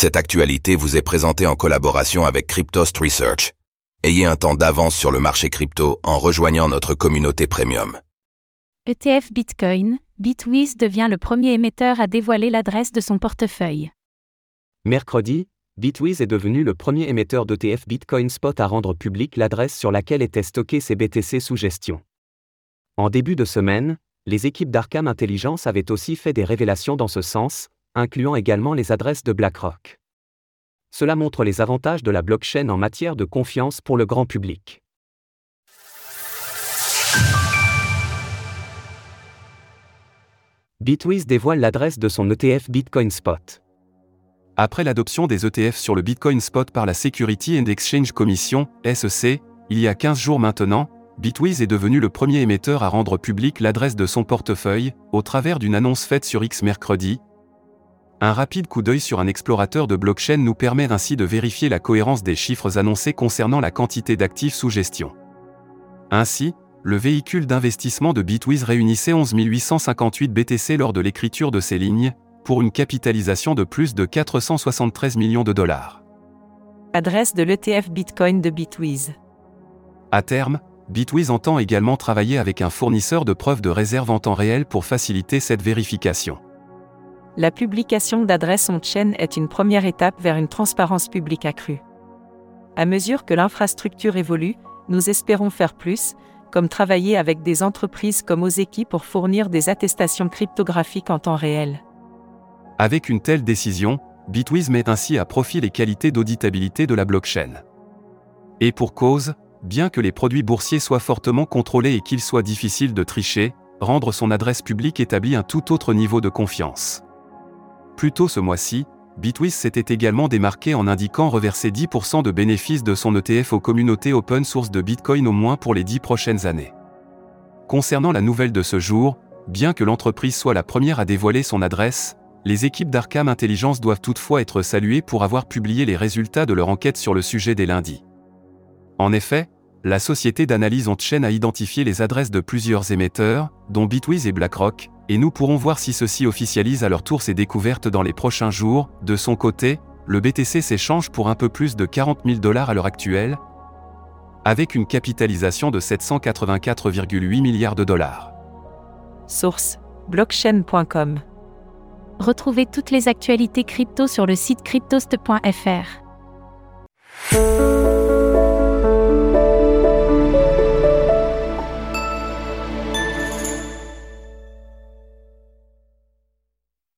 Cette actualité vous est présentée en collaboration avec Cryptost Research. Ayez un temps d'avance sur le marché crypto en rejoignant notre communauté premium. ETF Bitcoin, Bitwiz devient le premier émetteur à dévoiler l'adresse de son portefeuille. Mercredi, Bitwiz est devenu le premier émetteur d'ETF Bitcoin Spot à rendre public l'adresse sur laquelle étaient stockés ses BTC sous gestion. En début de semaine, les équipes d'Arkham Intelligence avaient aussi fait des révélations dans ce sens, incluant également les adresses de BlackRock. Cela montre les avantages de la blockchain en matière de confiance pour le grand public. Bitwiz dévoile l'adresse de son ETF Bitcoin Spot. Après l'adoption des ETF sur le Bitcoin Spot par la Security and Exchange Commission, SEC, il y a 15 jours maintenant, Bitwiz est devenu le premier émetteur à rendre public l'adresse de son portefeuille, au travers d'une annonce faite sur X mercredi. Un rapide coup d'œil sur un explorateur de blockchain nous permet ainsi de vérifier la cohérence des chiffres annoncés concernant la quantité d'actifs sous gestion. Ainsi, le véhicule d'investissement de Bitwiz réunissait 11 858 BTC lors de l'écriture de ces lignes, pour une capitalisation de plus de 473 millions de dollars. Adresse de l'ETF Bitcoin de Bitwiz. À terme, Bitwiz entend également travailler avec un fournisseur de preuves de réserve en temps réel pour faciliter cette vérification. La publication d'adresses on-chain est une première étape vers une transparence publique accrue. À mesure que l'infrastructure évolue, nous espérons faire plus, comme travailler avec des entreprises comme Ozeki pour fournir des attestations cryptographiques en temps réel. Avec une telle décision, Bitwiz met ainsi à profit les qualités d'auditabilité de la blockchain. Et pour cause, bien que les produits boursiers soient fortement contrôlés et qu'il soit difficile de tricher, rendre son adresse publique établit un tout autre niveau de confiance. Plus tôt ce mois-ci, Bitwiz s'était également démarqué en indiquant reverser 10% de bénéfices de son ETF aux communautés open source de Bitcoin au moins pour les 10 prochaines années. Concernant la nouvelle de ce jour, bien que l'entreprise soit la première à dévoiler son adresse, les équipes d'Arkham Intelligence doivent toutefois être saluées pour avoir publié les résultats de leur enquête sur le sujet dès lundi. En effet, la société d'analyse on-chain a identifié les adresses de plusieurs émetteurs, dont Bitwiz et BlackRock, et nous pourrons voir si ceux-ci officialisent à leur tour ces découvertes dans les prochains jours. De son côté, le BTC s'échange pour un peu plus de 40 000 dollars à l'heure actuelle, avec une capitalisation de 784,8 milliards de dollars. Source blockchain.com. Retrouvez toutes les actualités crypto sur le site cryptost.fr.